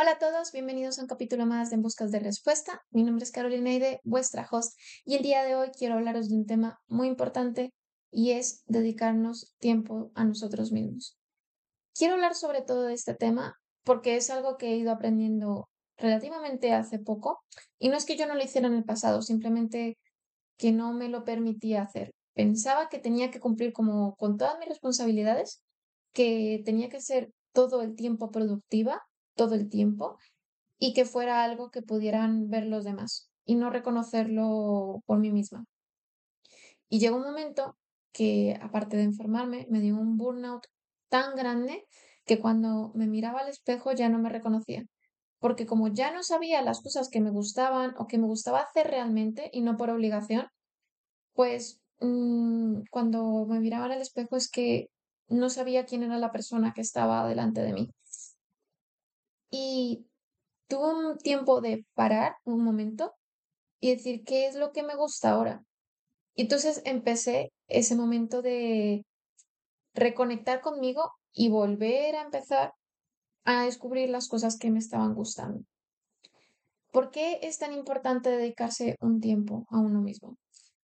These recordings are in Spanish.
Hola a todos, bienvenidos a un capítulo más de En Buscas de Respuesta. Mi nombre es Carolina Ide, vuestra host, y el día de hoy quiero hablaros de un tema muy importante y es dedicarnos tiempo a nosotros mismos. Quiero hablar sobre todo de este tema porque es algo que he ido aprendiendo relativamente hace poco y no es que yo no lo hiciera en el pasado, simplemente que no me lo permitía hacer. Pensaba que tenía que cumplir como con todas mis responsabilidades, que tenía que ser todo el tiempo productiva todo el tiempo y que fuera algo que pudieran ver los demás y no reconocerlo por mí misma. Y llegó un momento que, aparte de enfermarme, me dio un burnout tan grande que cuando me miraba al espejo ya no me reconocía. Porque como ya no sabía las cosas que me gustaban o que me gustaba hacer realmente y no por obligación, pues mm, cuando me miraba al espejo es que no sabía quién era la persona que estaba delante de mí. Y tuve un tiempo de parar un momento y decir, ¿qué es lo que me gusta ahora? Y entonces empecé ese momento de reconectar conmigo y volver a empezar a descubrir las cosas que me estaban gustando. ¿Por qué es tan importante dedicarse un tiempo a uno mismo?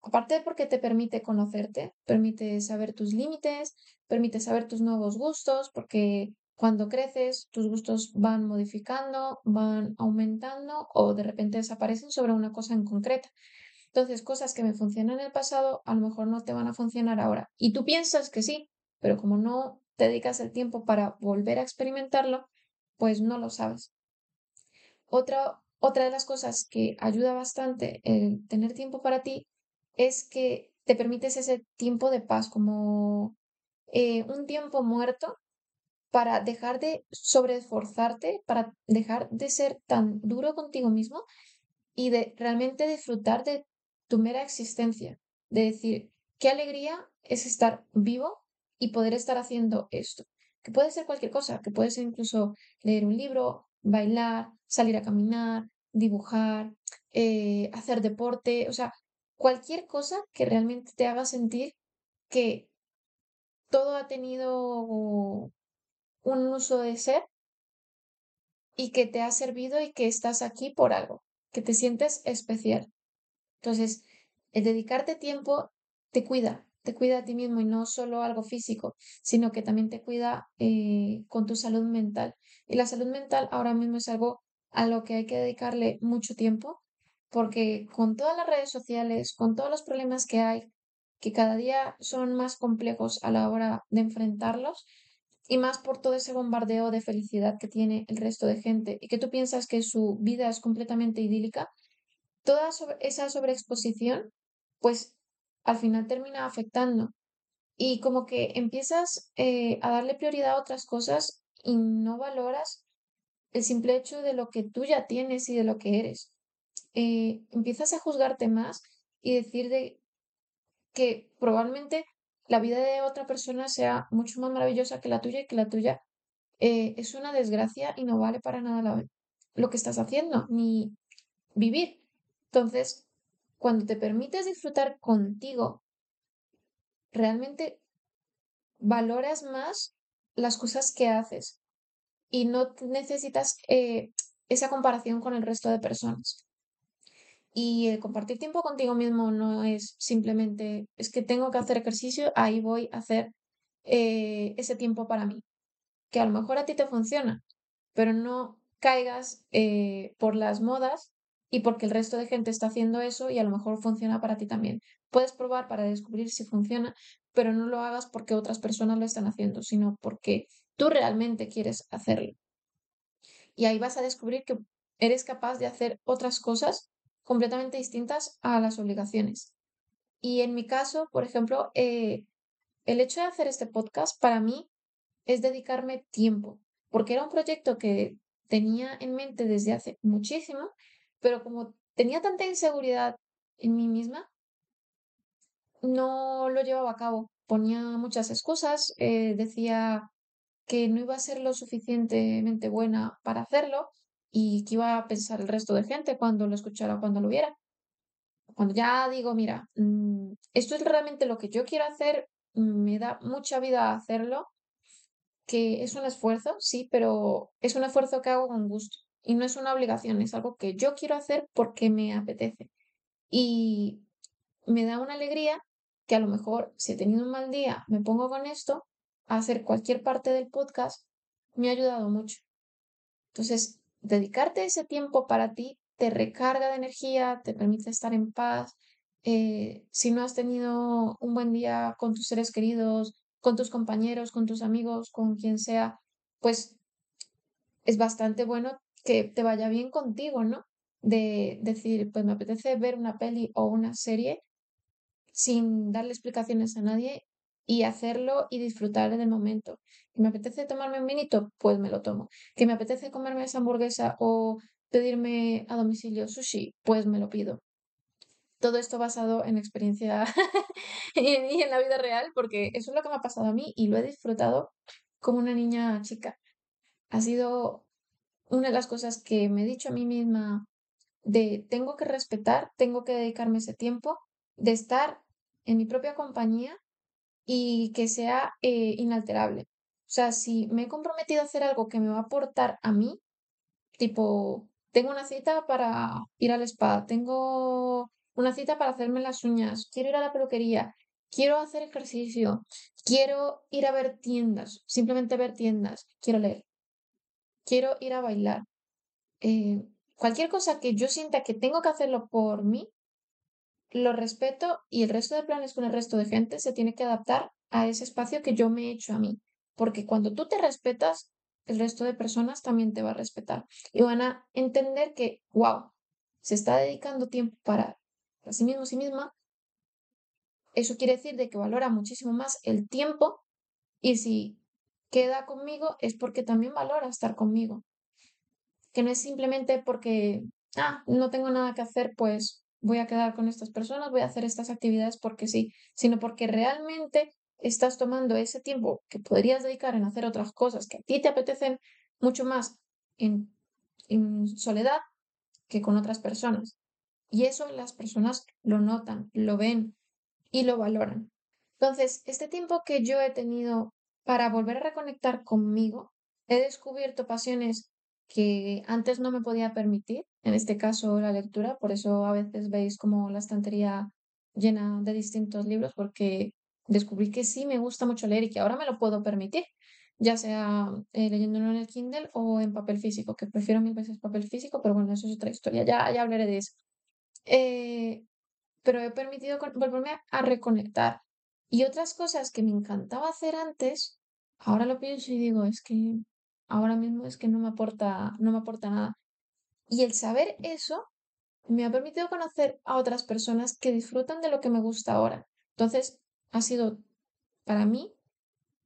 Aparte de porque te permite conocerte, permite saber tus límites, permite saber tus nuevos gustos, porque cuando creces, tus gustos van modificando, van aumentando o de repente desaparecen sobre una cosa en concreta. Entonces, cosas que me funcionan en el pasado a lo mejor no te van a funcionar ahora. Y tú piensas que sí, pero como no te dedicas el tiempo para volver a experimentarlo, pues no lo sabes. Otra, otra de las cosas que ayuda bastante el tener tiempo para ti es que te permites ese tiempo de paz, como eh, un tiempo muerto para dejar de sobreesforzarte, para dejar de ser tan duro contigo mismo y de realmente disfrutar de tu mera existencia, de decir, qué alegría es estar vivo y poder estar haciendo esto, que puede ser cualquier cosa, que puede ser incluso leer un libro, bailar, salir a caminar, dibujar, eh, hacer deporte, o sea, cualquier cosa que realmente te haga sentir que todo ha tenido un uso de ser y que te ha servido y que estás aquí por algo, que te sientes especial. Entonces, el dedicarte tiempo te cuida, te cuida a ti mismo y no solo algo físico, sino que también te cuida eh, con tu salud mental. Y la salud mental ahora mismo es algo a lo que hay que dedicarle mucho tiempo, porque con todas las redes sociales, con todos los problemas que hay, que cada día son más complejos a la hora de enfrentarlos, y más por todo ese bombardeo de felicidad que tiene el resto de gente y que tú piensas que su vida es completamente idílica, toda esa sobreexposición, pues al final termina afectando. Y como que empiezas eh, a darle prioridad a otras cosas y no valoras el simple hecho de lo que tú ya tienes y de lo que eres. Eh, empiezas a juzgarte más y decir de que probablemente la vida de otra persona sea mucho más maravillosa que la tuya y que la tuya eh, es una desgracia y no vale para nada lo que estás haciendo, ni vivir. Entonces, cuando te permites disfrutar contigo, realmente valoras más las cosas que haces y no necesitas eh, esa comparación con el resto de personas. Y el compartir tiempo contigo mismo no es simplemente, es que tengo que hacer ejercicio, ahí voy a hacer eh, ese tiempo para mí. Que a lo mejor a ti te funciona, pero no caigas eh, por las modas y porque el resto de gente está haciendo eso y a lo mejor funciona para ti también. Puedes probar para descubrir si funciona, pero no lo hagas porque otras personas lo están haciendo, sino porque tú realmente quieres hacerlo. Y ahí vas a descubrir que eres capaz de hacer otras cosas completamente distintas a las obligaciones. Y en mi caso, por ejemplo, eh, el hecho de hacer este podcast para mí es dedicarme tiempo, porque era un proyecto que tenía en mente desde hace muchísimo, pero como tenía tanta inseguridad en mí misma, no lo llevaba a cabo. Ponía muchas excusas, eh, decía que no iba a ser lo suficientemente buena para hacerlo y qué iba a pensar el resto de gente cuando lo escuchara, cuando lo viera. Cuando ya digo, mira, mm, esto es realmente lo que yo quiero hacer, me da mucha vida hacerlo, que es un esfuerzo, sí, pero es un esfuerzo que hago con gusto y no es una obligación, es algo que yo quiero hacer porque me apetece. Y me da una alegría que a lo mejor si he tenido un mal día, me pongo con esto, a hacer cualquier parte del podcast, me ha ayudado mucho. Entonces, dedicarte ese tiempo para ti te recarga de energía, te permite estar en paz. Eh, si no has tenido un buen día con tus seres queridos, con tus compañeros, con tus amigos, con quien sea, pues es bastante bueno que te vaya bien contigo, ¿no? De decir, pues me apetece ver una peli o una serie sin darle explicaciones a nadie y hacerlo y disfrutar del momento. ¿Que me apetece tomarme un vinito? Pues me lo tomo. ¿Que me apetece comerme esa hamburguesa o pedirme a domicilio sushi? Pues me lo pido. Todo esto basado en experiencia y en la vida real, porque eso es lo que me ha pasado a mí y lo he disfrutado como una niña chica. Ha sido una de las cosas que me he dicho a mí misma de tengo que respetar, tengo que dedicarme ese tiempo, de estar en mi propia compañía y que sea eh, inalterable. O sea, si me he comprometido a hacer algo que me va a aportar a mí, tipo, tengo una cita para ir al spa, tengo una cita para hacerme las uñas, quiero ir a la peluquería, quiero hacer ejercicio, quiero ir a ver tiendas, simplemente ver tiendas, quiero leer, quiero ir a bailar. Eh, cualquier cosa que yo sienta que tengo que hacerlo por mí, lo respeto y el resto de planes con el resto de gente se tiene que adaptar a ese espacio que yo me he hecho a mí. Porque cuando tú te respetas, el resto de personas también te va a respetar y van a entender que, wow, se está dedicando tiempo para, para sí mismo, sí misma. Eso quiere decir de que valora muchísimo más el tiempo y si queda conmigo es porque también valora estar conmigo. Que no es simplemente porque, ah, no tengo nada que hacer, pues voy a quedar con estas personas, voy a hacer estas actividades porque sí, sino porque realmente estás tomando ese tiempo que podrías dedicar en hacer otras cosas que a ti te apetecen mucho más en, en soledad que con otras personas. Y eso las personas lo notan, lo ven y lo valoran. Entonces, este tiempo que yo he tenido para volver a reconectar conmigo, he descubierto pasiones que antes no me podía permitir, en este caso la lectura, por eso a veces veis como la estantería llena de distintos libros, porque descubrí que sí me gusta mucho leer y que ahora me lo puedo permitir, ya sea eh, leyéndolo en el Kindle o en papel físico, que prefiero mil veces papel físico, pero bueno, eso es otra historia, ya, ya hablaré de eso. Eh, pero he permitido volverme a reconectar. Y otras cosas que me encantaba hacer antes, ahora lo pienso y digo, es que ahora mismo es que no me aporta, no me aporta nada. Y el saber eso me ha permitido conocer a otras personas que disfrutan de lo que me gusta ahora. Entonces, ha sido para mí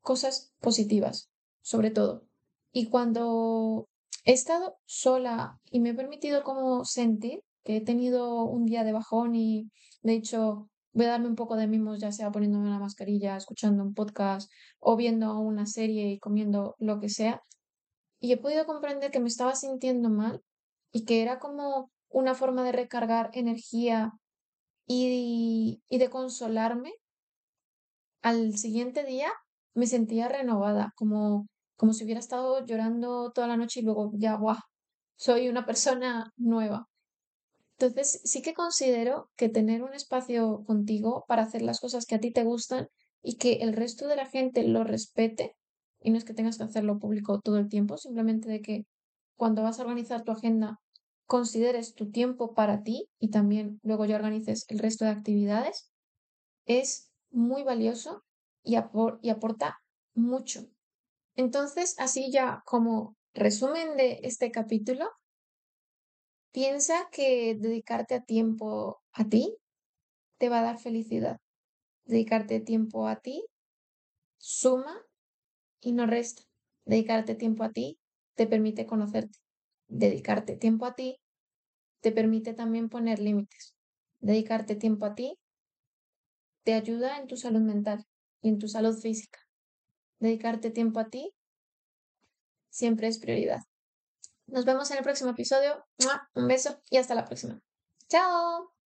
cosas positivas, sobre todo. Y cuando he estado sola y me he permitido como sentir que he tenido un día de bajón y de hecho voy a darme un poco de mimos, ya sea poniéndome una mascarilla, escuchando un podcast o viendo una serie y comiendo lo que sea, y he podido comprender que me estaba sintiendo mal y que era como una forma de recargar energía y, y de consolarme. Al siguiente día me sentía renovada, como, como si hubiera estado llorando toda la noche y luego ya, guau, soy una persona nueva. Entonces, sí que considero que tener un espacio contigo para hacer las cosas que a ti te gustan y que el resto de la gente lo respete y no es que tengas que hacerlo público todo el tiempo, simplemente de que cuando vas a organizar tu agenda consideres tu tiempo para ti y también luego ya organices el resto de actividades, es muy valioso y, aporta mucho. Entonces, así ya como resumen de este capítulo, piensa que dedicarte a tiempo a ti te va a dar felicidad. Dedicarte tiempo a ti suma y no resta. Dedicarte tiempo a ti te permite conocerte. Dedicarte tiempo a ti te permite también poner límites. Dedicarte tiempo a ti te ayuda en tu salud mental y en tu salud física. Dedicarte tiempo a ti siempre es prioridad. Nos vemos en el próximo episodio. Un beso y hasta la próxima. Chao.